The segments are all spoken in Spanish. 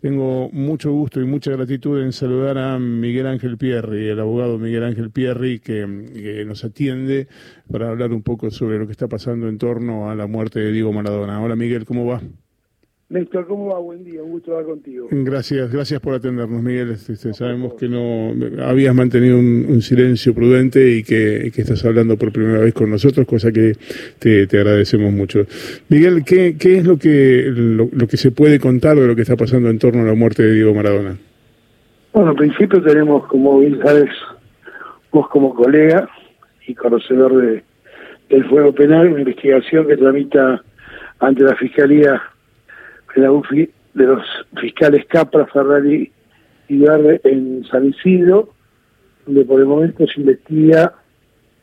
Tengo mucho gusto y mucha gratitud en saludar a Miguel Ángel Pierri, el abogado Miguel Ángel Pierri, que, nos atiende para hablar un poco sobre lo que está pasando en torno a la muerte de Diego Maradona. Hola Miguel, ¿cómo va? Néstor, ¿cómo va? Buen día, un gusto estar contigo. Gracias, gracias por atendernos, Miguel. Este, este, sabemos que no habías mantenido un, silencio prudente y que, estás hablando por primera vez con nosotros, cosa que te, agradecemos mucho. Miguel, ¿qué, qué es lo que, lo, que se puede contar de lo que está pasando en torno a la muerte de Diego Maradona? Bueno, en principio tenemos, como bien sabes, vos como colega y conocedor de, del fuego penal, una investigación que tramita ante la Fiscalía la UFI de los fiscales Capra, Ferrari y Verde en San Isidro, donde por el momento se investiga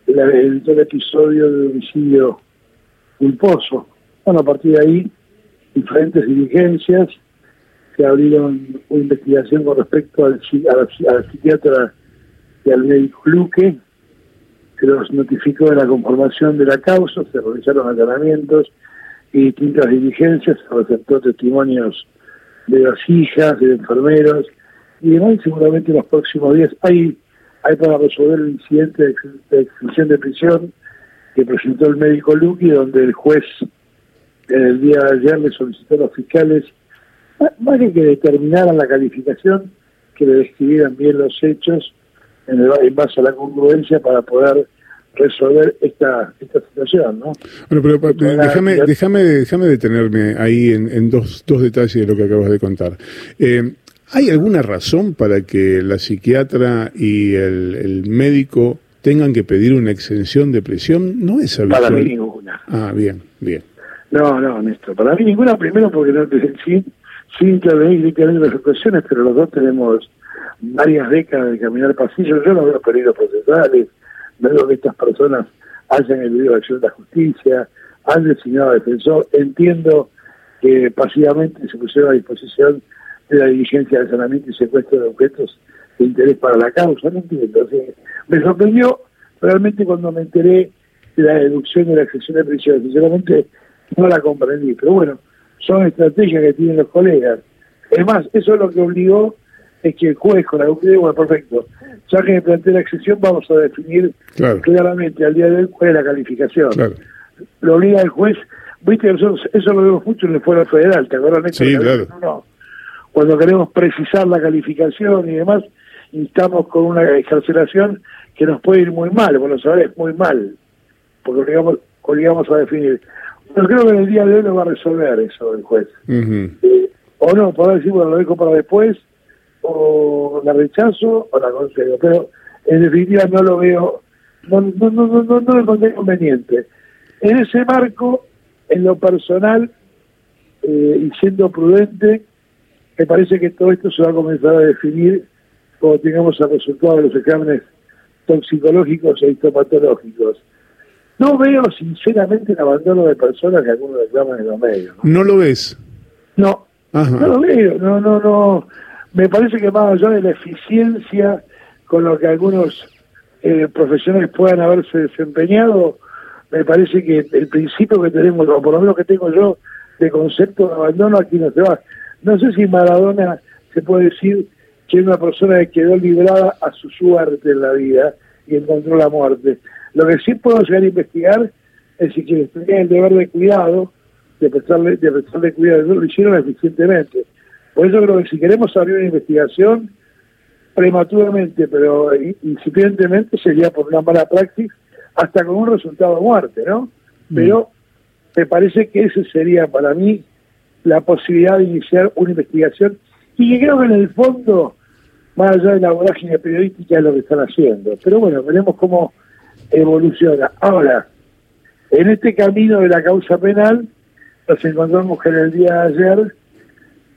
el, episodio de homicidio culposo. Bueno, a partir de ahí, diferentes diligencias se abrieron una investigación con respecto al, a, la, psiquiatra y al médico Luque, se los notificó de la conformación de la causa, se realizaron allanamientos y distintas diligencias, se receptó testimonios de las hijas, de enfermeros, y demás, seguramente en los próximos días hay, hay para resolver el incidente de, extinción de prisión que presentó el médico Luqui, donde el juez en el día de ayer le solicitó a los fiscales, más que que determinaran la calificación, que le describieran bien los hechos en base a la congruencia para poder resolver esta, esta situación, ¿no? Bueno, pero déjame, déjame, déjame detenerme ahí en, dos, dos detalles de lo que acabas de contar. Eh, ¿Hay alguna razón para que la psiquiatra y el, médico tengan que pedir una exención de prisión? No es habitual. Para mí ninguna. Ah, bien, bien. No, no, Néstor. Para mí ninguna, primero porque no sin, sin intervenir directamente las ocasiones, pero los dos tenemos varias décadas de caminar pasillos. Yo no veo peligros procesales, veo que estas personas hayan eludido la acción de la justicia, han designado defensor, entiendo que pasivamente se pusieron a disposición de la diligencia de sanamiento y secuestro de objetos de interés para la causa, no entiendo. me sorprendió realmente cuando me enteré de la deducción de la excepción de prisión, sinceramente no la comprendí, pero bueno, son estrategias que tienen los colegas. Es más, eso es lo que obligó es que el juez con la bueno, perfecto, ya que me planteé la excepción, vamos a definir claramente al día de hoy cuál es la calificación. Lo obliga el juez, viste, nosotros eso lo vemos mucho en el Fuero Federal, ¿te acuerdas? Sí, claro. No, Cuando queremos precisar la calificación y demás, estamos con una excarcelación que nos puede ir muy mal, bueno, sabés, muy mal, porque obligamos, obligamos a definir. Pero creo que en el día de hoy lo va a resolver eso el juez. Eh, o no, podrá decir, bueno, lo dejo para después, o la rechazo o la concedo, pero en definitiva no lo veo, no, no, no, no, no, no lo encontré conveniente. En ese marco, en lo personal, eh, y siendo prudente, me parece que todo esto se va a comenzar a definir cuando tengamos el resultado de los exámenes toxicológicos e histopatológicos. No veo sinceramente el abandono de personas que algunos reclaman en los medios. ¿No, lo ves? No, no lo veo, no, no, no me parece que más allá de la eficiencia con lo que algunos eh, profesionales puedan haberse desempeñado, me parece que el principio que tenemos, o por lo menos que tengo yo, de concepto de abandono aquí no se va. No sé si Maradona se puede decir que es una persona que quedó librada a su suerte en la vida y encontró la muerte. Lo que sí puedo llegar a investigar es si quienes tenían el deber de cuidado, de prestarle, de prestarle cuidado, lo hicieron eficientemente. Por eso creo que si queremos abrir una investigación prematuramente, pero incipientemente, sería por una mala práctica, hasta con un resultado muerte, ¿no? Mm. Pero me parece que esa sería para mí la posibilidad de iniciar una investigación y que creo que en el fondo, más allá de la vorágine periodística, es lo que están haciendo. Pero bueno, veremos cómo evoluciona. Ahora, en este camino de la causa penal, nos encontramos que en el día de ayer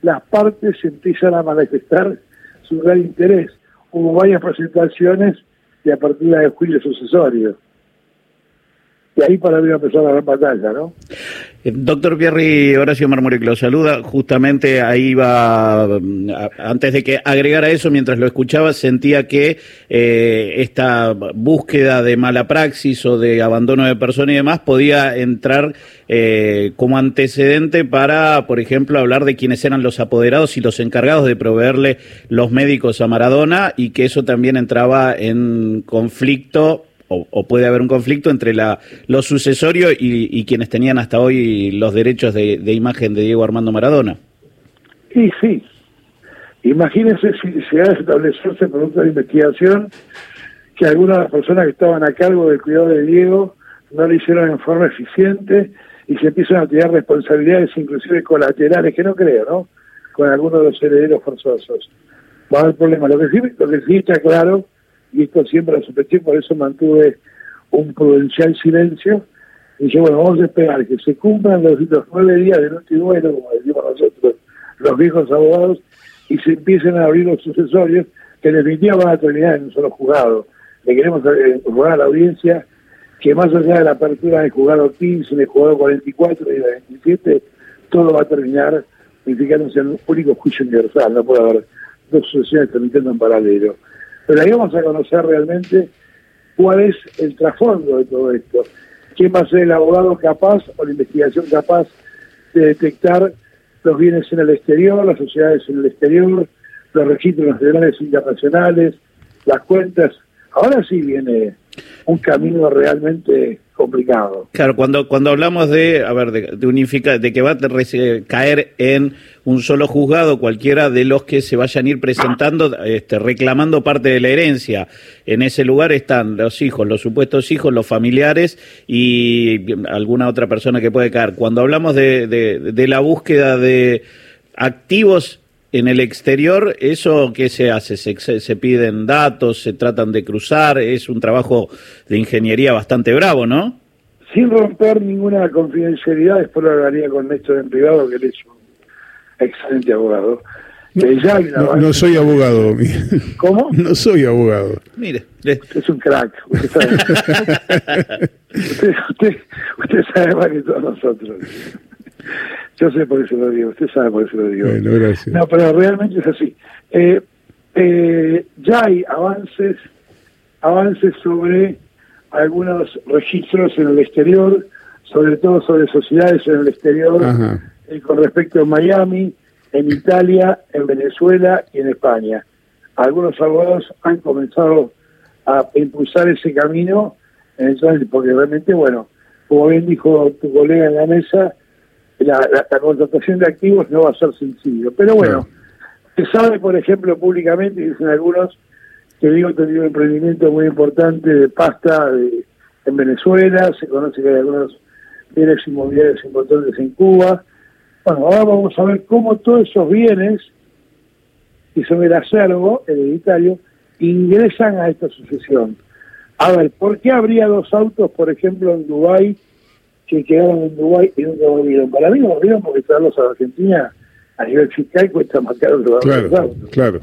las partes empiezan a manifestar su gran interés. Hubo varias presentaciones de apertura de juicio sucesorio. Y ahí para mí va a empezar la gran batalla, ¿no? Eh, doctor Pierri, Horacio Marmorek lo saluda. Justamente ahí va, mm, antes de que agregara eso, mientras lo escuchaba, sentía que eh, esta búsqueda de mala praxis o de abandono de personas y demás podía entrar eh, como antecedente para, por ejemplo, hablar de quiénes eran los apoderados y los encargados de proveerle los médicos a Maradona y que eso también entraba en conflicto o, puede haber un conflicto entre la, los sucesorios y, quienes tenían hasta hoy los derechos de, imagen de Diego Armando Maradona. Sí, sí. Imagínense si se ha establecerse producto de investigación que algunas de las personas que estaban a cargo del cuidado de Diego no le hicieron en forma eficiente y se empiezan a tirar responsabilidades inclusive colaterales, que no creo, ¿no? Con algunos de los herederos forzosos. Va a haber problemas. Lo lo que sí está claro y esto siempre lo sospeché, por eso mantuve un prudencial silencio. Y dije, bueno, vamos a esperar que se cumplan los, nueve días de noche duelo, como decimos nosotros, los viejos abogados, y se empiecen a abrir los sucesorios, que en definitiva van a terminar en un solo juzgado. Le queremos jugar a la audiencia que más allá de la apertura del juzgado 15, del juzgado 44 y del 27, todo va a terminar unificándose en un único juicio universal, no puede haber dos sucesiones transmitiendo en paralelo. Pero ahí vamos a conocer realmente cuál es el trasfondo de todo esto. ¿Quién va a ser el abogado capaz o la investigación capaz de detectar los bienes en el exterior, las sociedades en el exterior, los registros nacionales e internacionales, las cuentas? Ahora sí viene un camino realmente complicado. Claro, cuando, cuando hablamos de, a ver, de, unificar, de que va a caer en un solo juzgado cualquiera de los que se vayan a ir presentando, este, reclamando parte de la herencia. En ese lugar están los hijos, los supuestos hijos, los familiares y alguna otra persona que puede caer. Cuando hablamos de, de la búsqueda de activos en el exterior, ¿eso qué se hace? ¿Se, piden datos? ¿Se tratan de cruzar? Es un trabajo de ingeniería bastante bravo, ¿no? Sin romper ninguna confidencialidad, después lo hablaría con Néstor en privado, que él es un excelente abogado. No, soy abogado. ¿Cómo? No soy abogado. Mire. es un crack. Usted sabe, usted, usted, usted sabe más que todos nosotros. Yo sé por eso lo digo, usted sabe por eso lo digo. Bueno, gracias. No, pero realmente es así. Eh, eh, ya hay avances, avances sobre algunos registros en el exterior, sobre todo sobre sociedades en el exterior, eh, con respecto a Miami, en Italia, en Venezuela y en España. Algunos abogados han comenzado a impulsar ese camino, entonces, porque realmente, bueno, como bien dijo tu colega en la mesa, la, contratación de activos no va a ser sencillo. Pero bueno, se sabe, por ejemplo, públicamente, dicen algunos, que digo tenido un emprendimiento muy importante de pasta en Venezuela, se conoce que hay algunos bienes inmobiliarios importantes en Cuba. Bueno, ahora vamos a ver cómo todos esos bienes, que son el acervo hereditario, ingresan a esta sucesión. A ver, ¿por qué habría dos autos, por ejemplo, en Dubái que quedaron en Dubái y nunca volvieron. Para mí no volvieron porque traerlos a Argentina a nivel fiscal cuesta más caro que Claro, claro.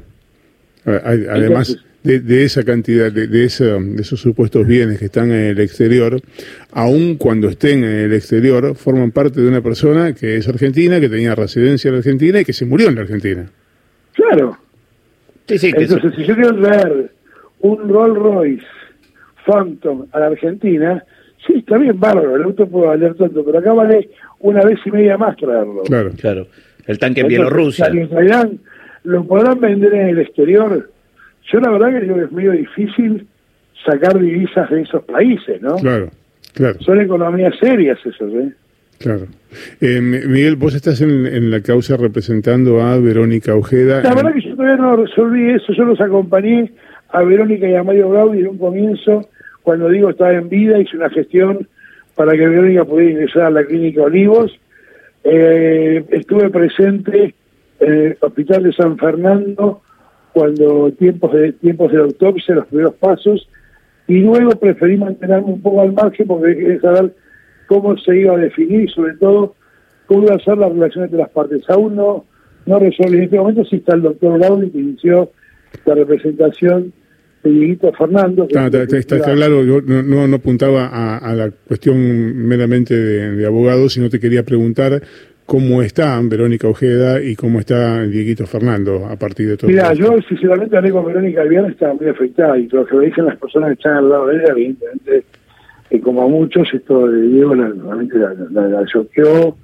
Además de, esa cantidad, de, de, esos supuestos bienes que están en el exterior, aun cuando estén en el exterior, forman parte de una persona que es argentina, que tenía residencia en Argentina y que se murió en la Argentina. Claro. Entonces, si yo quiero traer un Rolls Royce Phantom a la Argentina, Sí, está bien, bárbaro, el auto puede valer tanto, pero acá vale una vez y media más traerlo. Claro, claro. El tanque en Bielorrusia. lo podrán vender en el exterior. Yo la verdad que creo que es medio difícil sacar divisas de esos países, ¿no? Claro, claro. Son economías serias esas, ¿eh? Claro. Eh, Miguel, vos estás en, la causa representando a Verónica Ojeda. La verdad que yo todavía no resolví eso, yo los acompañé a Verónica y a Mario Gaudi en un comienzo cuando digo estaba en vida, hice una gestión para que Verónica pudiera ingresar a la clínica Olivos. Eh, estuve presente en el hospital de San Fernando cuando tiempos de tiempos de autopsia, los primeros pasos, y luego preferí mantenerme un poco al margen porque quería saber cómo se iba a definir y sobre todo cómo iba a ser la relación entre las partes. Aún no, no resolví en este momento si está el doctor Gaudi que inició la representación de Dieguito Fernando. Está, está, está, claro, yo no, no, apuntaba a, a, la cuestión meramente de, de abogado, sino te quería preguntar cómo está Verónica Ojeda y cómo está Dieguito Fernando a partir de todo Mira, yo sinceramente hablé con Verónica el viernes, estaba muy afectada y lo que me dicen las personas que están al lado de ella, evidentemente, que como a muchos, esto de Diego la, realmente la, la, la choqueó.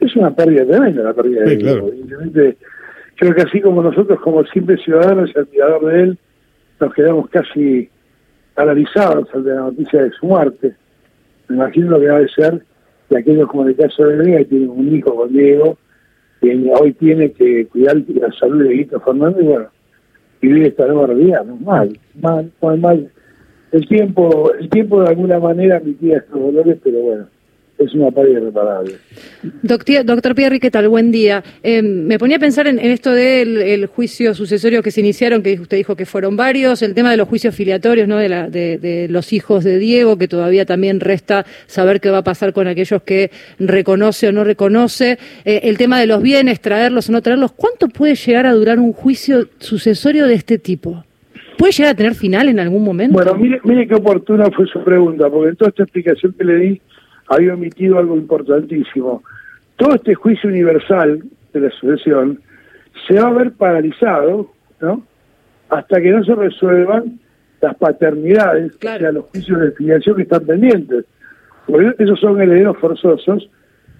Es una pérdida tremenda la pérdida de Diego. claro. Evidentemente, creo que así como nosotros, como simples ciudadanos y admirador de él, nos quedamos casi paralizados ante la noticia de su muerte. Me imagino lo que va a ser de aquellos como en el caso de Vega, que tienen un hijo con Diego, que hoy tiene que cuidar la salud de Guito Fernández, y bueno, vivir esta nueva realidad, ¿no? mal, mal, mal, mal. El tiempo, el tiempo de alguna manera mitiga estos dolores, pero bueno, es una pérdida irreparable. Doctor, doctor Pierri, ¿qué tal? Buen día. Eh, me ponía a pensar en, en esto del el juicio sucesorio que se iniciaron, que usted dijo que fueron varios, el tema de los juicios filiatorios, ¿no? De, la, de, de los hijos de Diego, que todavía también resta saber qué va a pasar con aquellos que reconoce o no reconoce, eh, el tema de los bienes, traerlos o no traerlos. ¿Cuánto puede llegar a durar un juicio sucesorio de este tipo? ¿Puede llegar a tener final en algún momento? Bueno, mire, mire qué oportuna fue su pregunta, porque en toda esta explicación que le di había omitido algo importantísimo. Todo este juicio universal de la sucesión se va a ver paralizado, ¿no? Hasta que no se resuelvan las paternidades, Claro. o sea, los juicios de filiación que están pendientes. Porque esos son herederos forzosos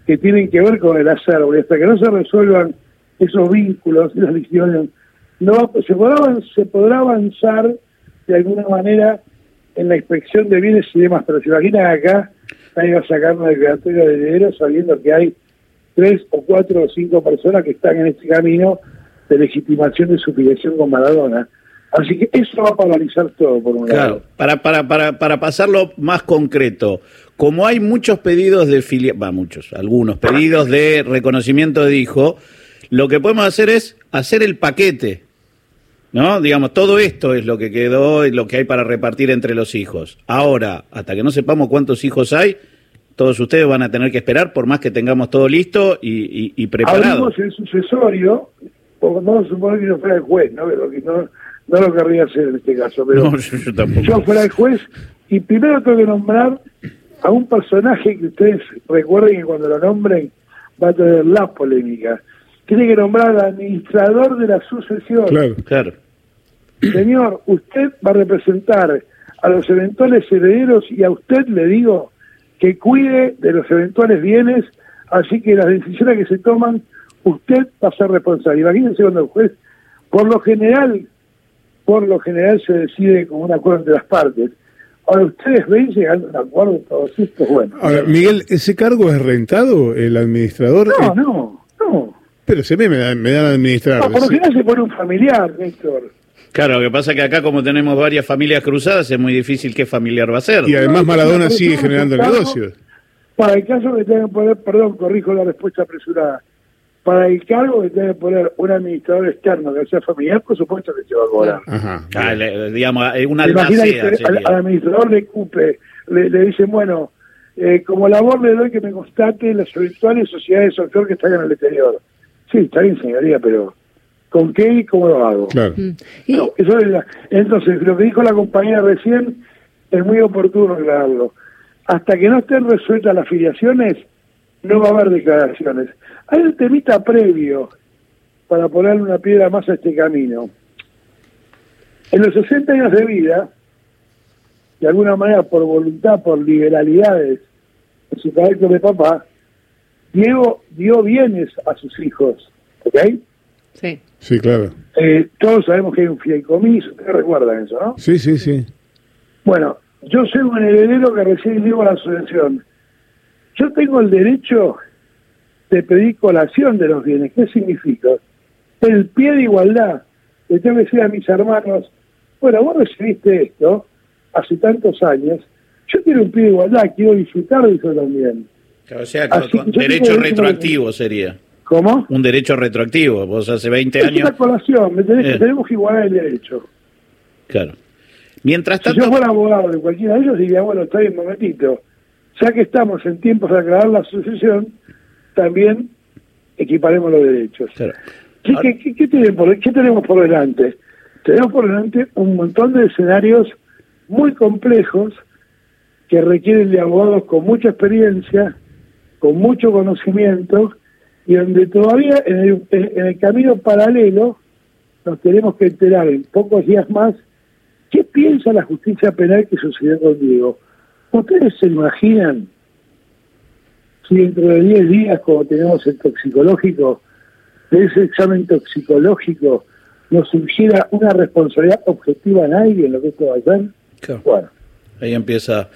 que tienen que ver con el acervo, y hasta que no se resuelvan esos vínculos, esas decisiones, no se, podrá, se podrá avanzar de alguna manera en la inspección de bienes y demás, pero se imaginan acá nadie va a sacar una declaratoria de heredero sabiendo que hay tres o cuatro o cinco personas que están en este camino de legitimación de su filiación con Maradona. Así que eso va a paralizar todo, por un Claro, lado. para, para, para, para pasarlo más concreto, como hay muchos pedidos de filia, va, muchos, algunos pedidos de reconocimiento de hijo, lo que podemos hacer es hacer el paquete, ¿no? Digamos, todo esto es lo que quedó, lo que hay para repartir entre los hijos. Ahora, hasta que no sepamos cuántos hijos hay, todos ustedes van a tener que esperar, por más que tengamos todo listo y, y, y preparado. Abrimos el sucesorio, porque vamos a suponer que yo fuera el juez, ¿no? Pero que no, no lo querría hacer en este caso, pero No, yo, yo tampoco. yo fuera el juez y primero tengo que nombrar a un personaje que ustedes recuerden que cuando lo nombren va a tener la polémica. Tiene que nombrar al administrador de la sucesión. Claro. Claro. Señor, usted va a representar a los eventuales herederos y a usted le digo que cuide de los eventuales bienes, así que las decisiones que se toman, usted va a ser responsable. Imagínense cuando el juez, por lo general, por lo general se decide con un acuerdo entre las partes. Ahora ustedes ven llegando a un acuerdo todos estos, bueno. Ahora, Miguel, ¿ese cargo es rentado, el administrador? no, Eh, no, no. Pero se me, me dan, me dan a administrar. No, por lo general se pone un familiar, Néstor. Claro, lo que pasa es que acá como tenemos varias familias cruzadas es muy difícil qué familiar va a ser. Y además Maradona sigue generando negocios. Para el caso que tengan que poner, perdón, corrijo la respuesta apresurada. Para el cargo que tenga que poner un administrador externo que sea familiar, por supuesto que se va a cobrar. Ajá. Ah, le- digamos, eh, un ¿Se imagina que al, al administrador le cupe, le, le dicen, bueno, eh, como labor le doy que me constate las eventuales sociedades de offshore que están en el exterior. Sí, está bien, señoría, pero ¿con qué y cómo lo hago? Claro. Mm. Y- No, eso es la- entonces, lo que dijo la compañera recién es muy oportuno aclararlo. Hasta que no estén resueltas las filiaciones, no va a haber declaraciones. Hay un temita previo para ponerle una piedra más a este camino. En los 60 años de vida, de alguna manera por voluntad, por liberalidades en su carácter de papá, Diego dio bienes a sus hijos. ¿Ok? sí. Sí, claro. Eh, todos sabemos que hay un fideicomiso, ustedes recuerdan eso, ¿no? Sí, sí, sí. Bueno, yo soy un heredero que recién llevo la sucesión. Yo tengo el derecho de pedir colación de los bienes. ¿Qué significa? El pie de igualdad. Le tengo que decir a mis hermanos, bueno, vos recibiste esto hace tantos años, yo quiero un pie de igualdad, quiero disfrutar de eso también. O sea, Así derecho retroactivo sería. ¿Cómo? Un derecho retroactivo. Vos hace 20 Es años. una colación, me tenés- Eh. tenemos que igualar el derecho. Claro. Mientras Si tanto. yo fuera abogado de cualquiera de ellos, diría, bueno, está bien, un momentito. Ya que estamos en tiempos de aclarar la sucesión, también equiparemos los derechos. Claro. ¿Qué, qué- qué- qué tienen por- qué tenemos por delante? tenemos por delante un montón de escenarios muy complejos que requieren de abogados con mucha experiencia, con mucho conocimiento, y donde todavía en el, en el camino paralelo nos tenemos que enterar en pocos días más qué piensa la justicia penal que sucedió con Diego. ¿Ustedes se imaginan si dentro de 10 días, como tenemos el toxicológico, de ese examen toxicológico nos surgiera una responsabilidad objetiva en alguien lo que esto va a ser? Bueno. Ahí empieza.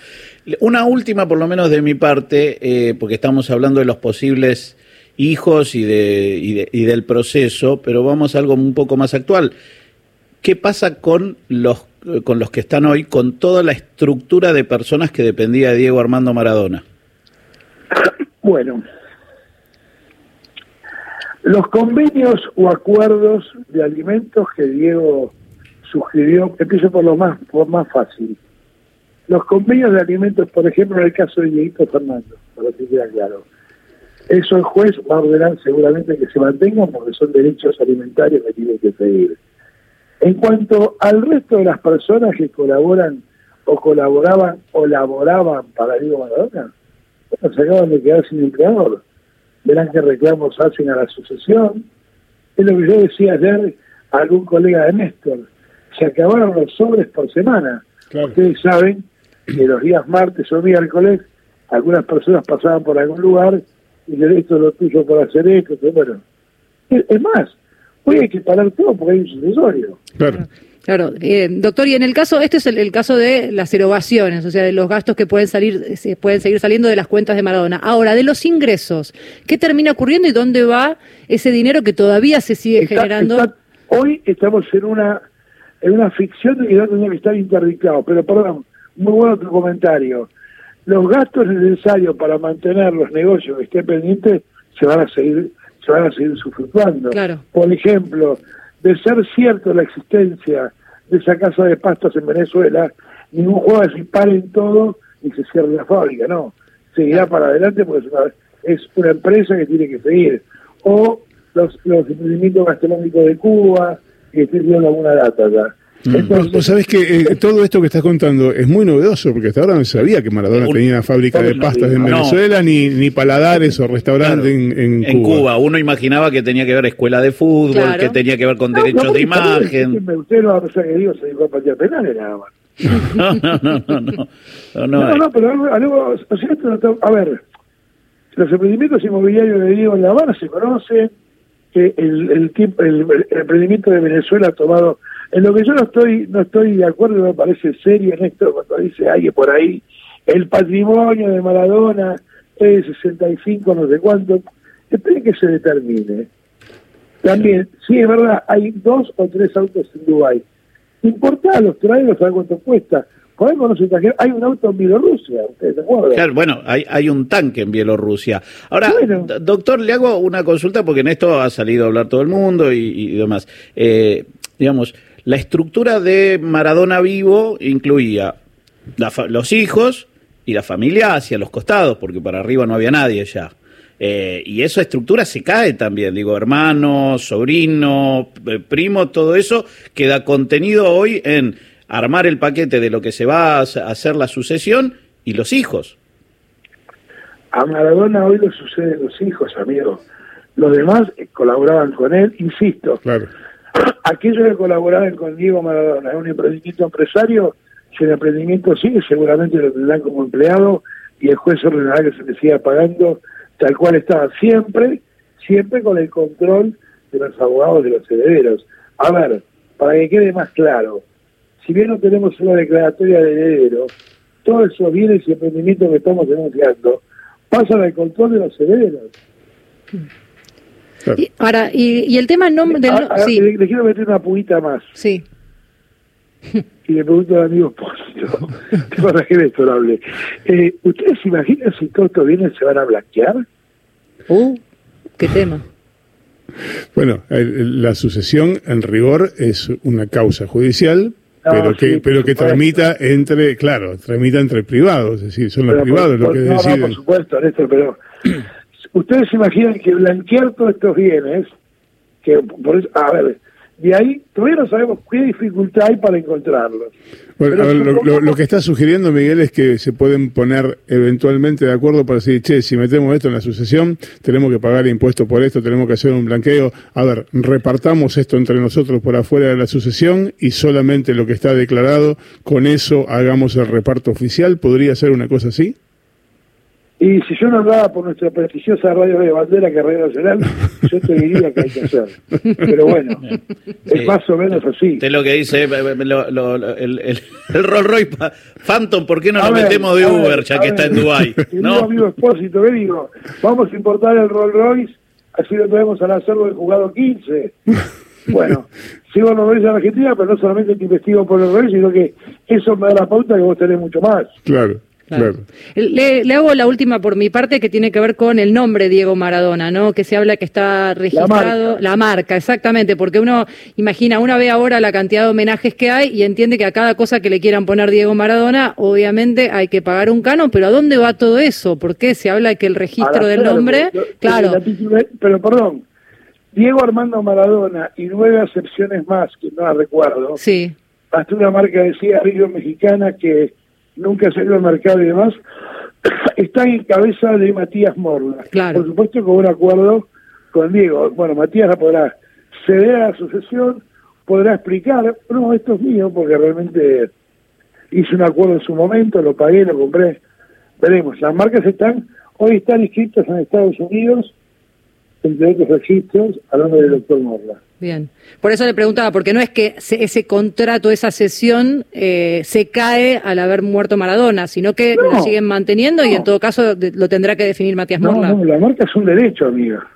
Una última, por lo menos de mi parte, eh, porque estamos hablando de los posibles hijos y, de, y, del proceso, pero vamos a algo un poco más actual. ¿Qué pasa con los, con los que están hoy, con toda la estructura de personas que dependía de Diego Armando Maradona? Bueno, los convenios o acuerdos de alimentos que Diego sugirió, empiezo por lo más, por más fácil. Los convenios de alimentos, por ejemplo, en el caso de Dieguito Fernando, para que quede claro. Eso el juez va a ordenar seguramente que se mantengan porque son derechos alimentarios que tienen que seguir. En cuanto al resto de las personas que colaboran o colaboraban o laboraban para Diego Maradona, bueno, se acaban de quedar sin empleador. Verán qué reclamos hacen a la sucesión. Es lo que yo decía ayer a algún colega de Néstor. Se acabaron los sobres por semana. Ustedes saben que los días martes o miércoles algunas personas pasaban por algún lugar y esto es lo tuyo por hacer esto, bueno. Es más, hoy hay que parar todo porque hay un sucesorio. Claro. Claro, eh, doctor, y en el caso, este es el, caso de las erogaciones, o sea, de los gastos que pueden salir, se pueden seguir saliendo de las cuentas de Maradona. Ahora, de los ingresos, ¿qué termina ocurriendo y dónde va ese dinero que todavía se sigue generando? hoy estamos en una en una ficción y no tenía que estar interdictado, pero perdón, muy bueno tu comentario los gastos necesarios para mantener los negocios que estén pendientes se van a seguir se van a seguir sufructuando. Por ejemplo, de ser cierto la existencia de esa casa de pastos en Venezuela, ningún juego se paren todo y se cierre la fábrica, no. Seguirá para adelante porque es una, es una empresa que tiene que seguir. O los, los emprendimientos gastronómicos de Cuba, que estoy viendo alguna data acá. Mm. Vos sabés que eh, todo esto que estás contando es muy novedoso, porque hasta ahora no sabía que Maradona tenía una fábrica de pastas en Venezuela, ni, ni paladares o restaurantes en, en, Cuba. Uno imaginaba que tenía que ver escuela de fútbol, que tenía que ver con derechos de imagen. Usted no a que digo, se dedicó a patear penales nada más. No, no, no, no. No, no, no, pero algo, o sea, esto, a ver, los emprendimientos inmobiliarios de Diego en La Habana se conocen, que el, el, el, el emprendimiento de Venezuela ha tomado en lo que yo no estoy no estoy de acuerdo, me parece serio en esto, cuando dice alguien por ahí, el patrimonio de Maradona es 65, no sé cuánto, esperen que se determine. También, sí, es verdad, hay dos o tres autos en Dubái. Importa los traerlos, ¿sabes cuánto cuesta? hay un auto en Bielorrusia, ¿ustedes se acuerdan? Claro, bueno, hay, hay un tanque en Bielorrusia. Ahora, doctor, le hago una consulta porque en esto ha salido a hablar todo el mundo y, y demás. Eh, digamos, la estructura de Maradona vivo incluía los hijos y la familia hacia los costados, porque para arriba no había nadie ya. Eh, y esa estructura se cae también, digo, hermano, sobrino, eh, primo, todo eso queda contenido hoy en armar el paquete de lo que se va a hacer la sucesión y los hijos. A Maradona hoy le suceden los hijos, amigo. Los demás colaboraban con él, insisto. Claro aquellos que colaboraban con Diego Maradona en un emprendimiento empresario, si el emprendimiento sigue, seguramente lo tendrán como empleado y el juez ordenará que se le siga pagando tal cual estaba siempre, siempre con el control de los abogados de los herederos. A ver, para que quede más claro, si bien no tenemos una declaratoria de heredero, todos esos bienes y emprendimientos que estamos denunciando pasan al control de los herederos. Y, ahora, y, el tema no, del, ah, ah, le, quiero meter una puñita más. Sí. Y le pregunto al amigo Pósito, que para que esto hable. Eh, ¿Ustedes se imaginan si todos estos bienes se van a blanquear? Uh, qué tema. Bueno, la sucesión en rigor es una causa judicial, pero que pero que tramita entre, claro, tramita entre privados, es decir, son los privados los que deciden. No, por supuesto, Néstor, pero Ustedes se imaginan que blanquear todos estos bienes, que por eso, a ver, De ahí todavía no sabemos qué dificultad hay para encontrarlos. Bueno, ver, lo, lo- lo que está sugiriendo Miguel es que se pueden poner eventualmente de acuerdo para decir, che, si metemos esto en la sucesión, tenemos que pagar impuestos por esto, tenemos que hacer un blanqueo. A ver, repartamos esto entre nosotros por afuera de la sucesión y solamente lo que está declarado, con eso hagamos el reparto oficial. ¿Podría ser una cosa así? Y si yo no hablaba por nuestra prestigiosa radio de bandera que es Radio Nacional, yo te diría que hay que hacer. Pero bueno, es más o menos así. Usted lo que dice, eh, eh, lo- lo- lo- el, el, el Rolls Royce Phantom, ¿por qué no A lo ver, metemos de ver, Uber ya que está en Dubái? Mi ¿No? amigo Expósito, ¿qué digo? Vamos a importar el Rolls Royce, así lo traemos al hacerlo del jugado 15. Bueno, sigo los Royce en Argentina, pero no solamente te investigo por el Royce, sino que eso me da la pauta que vos tenés mucho más. Claro, claro. Le, le hago la última por mi parte que tiene que ver con el nombre Diego Maradona, ¿no? Que se habla que está registrado. marca. La marca, exactamente, porque uno imagina, uno ve ahora la cantidad de homenajes que hay y entiende que a cada cosa que le quieran poner Diego Maradona, obviamente hay que pagar un canon, pero ¿a dónde va todo eso? ¿Por qué se habla que el registro del nombre? yo- Claro, Pero perdón, Diego Armando Maradona y nueve acepciones más, que no las recuerdo, sí, hasta una marca de cigarrillos mexicana que nunca salió al mercado y demás, están en cabeza de Matías Morla. Claro. Por supuesto con un acuerdo con Diego. Bueno, Matías la podrá ceder a la sucesión, podrá explicar, no, esto es mío, porque realmente hice un acuerdo en su momento, lo pagué, lo compré. Veremos, las marcas están, hoy están inscritas en Estados Unidos, entre otros registros, a nombre del doctor Morla. Bien. Por eso le preguntaba, porque no es que se- ese contrato, esa sesión eh, se cae al haber muerto Maradona, sino que No, lo siguen manteniendo y no. en todo caso de- lo tendrá que definir Matías No, Morla. no, la marca es un derecho, amiga.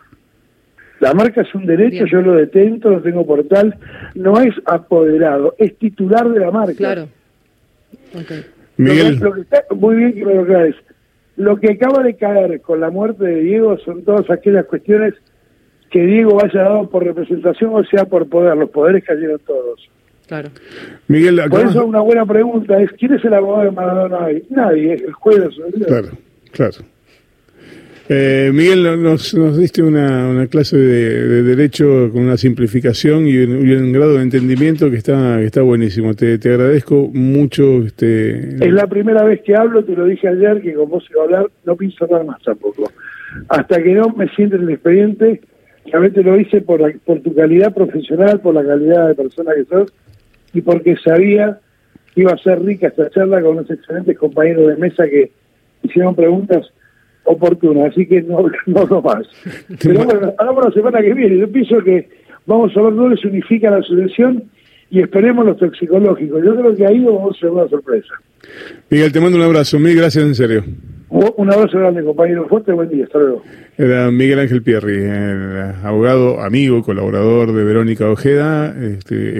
La marca es un derecho, Bien. yo lo detento, lo tengo por tal. No es apoderado, es titular de la marca. Claro. Miguel, Lo que, lo que está, muy bien que me lo aclares. Lo que acaba de caer con la muerte de Diego son todas aquellas cuestiones que Diego haya dado por representación o sea por poder. Los poderes cayeron todos. Claro. Miguel, Por eso una buena pregunta es, ¿quién es el abogado de Maradona hoy? Nadie, es el juez de su vida. Claro, claro. Eh, Miguel, nos, nos diste una, una clase de, de derecho con una simplificación y un, y un grado de entendimiento que está, que está buenísimo. Te, te agradezco mucho. Este, Es la primera vez que hablo, te lo dije ayer, que con vos iba a hablar, no pienso hablar más tampoco. Hasta que no me siente en el expediente, realmente lo hice por, la- por tu calidad profesional, por la calidad de persona que sos, y porque sabía que iba a ser rica esta charla con unos excelentes compañeros de mesa que hicieron preguntas oportunas, así que no, no más. Pero bueno, hagamos la semana que viene. Yo pienso que vamos a ver dónde se unifica la sucesión y esperemos los toxicológicos. Yo creo que ahí vamos a ser una sorpresa. Miguel, te mando un abrazo. Mil gracias, en serio. Un abrazo grande, compañero. Fuerte, buen día. Hasta luego. Era Miguel Ángel Pierri, el abogado, amigo, colaborador de Verónica Ojeda. Este,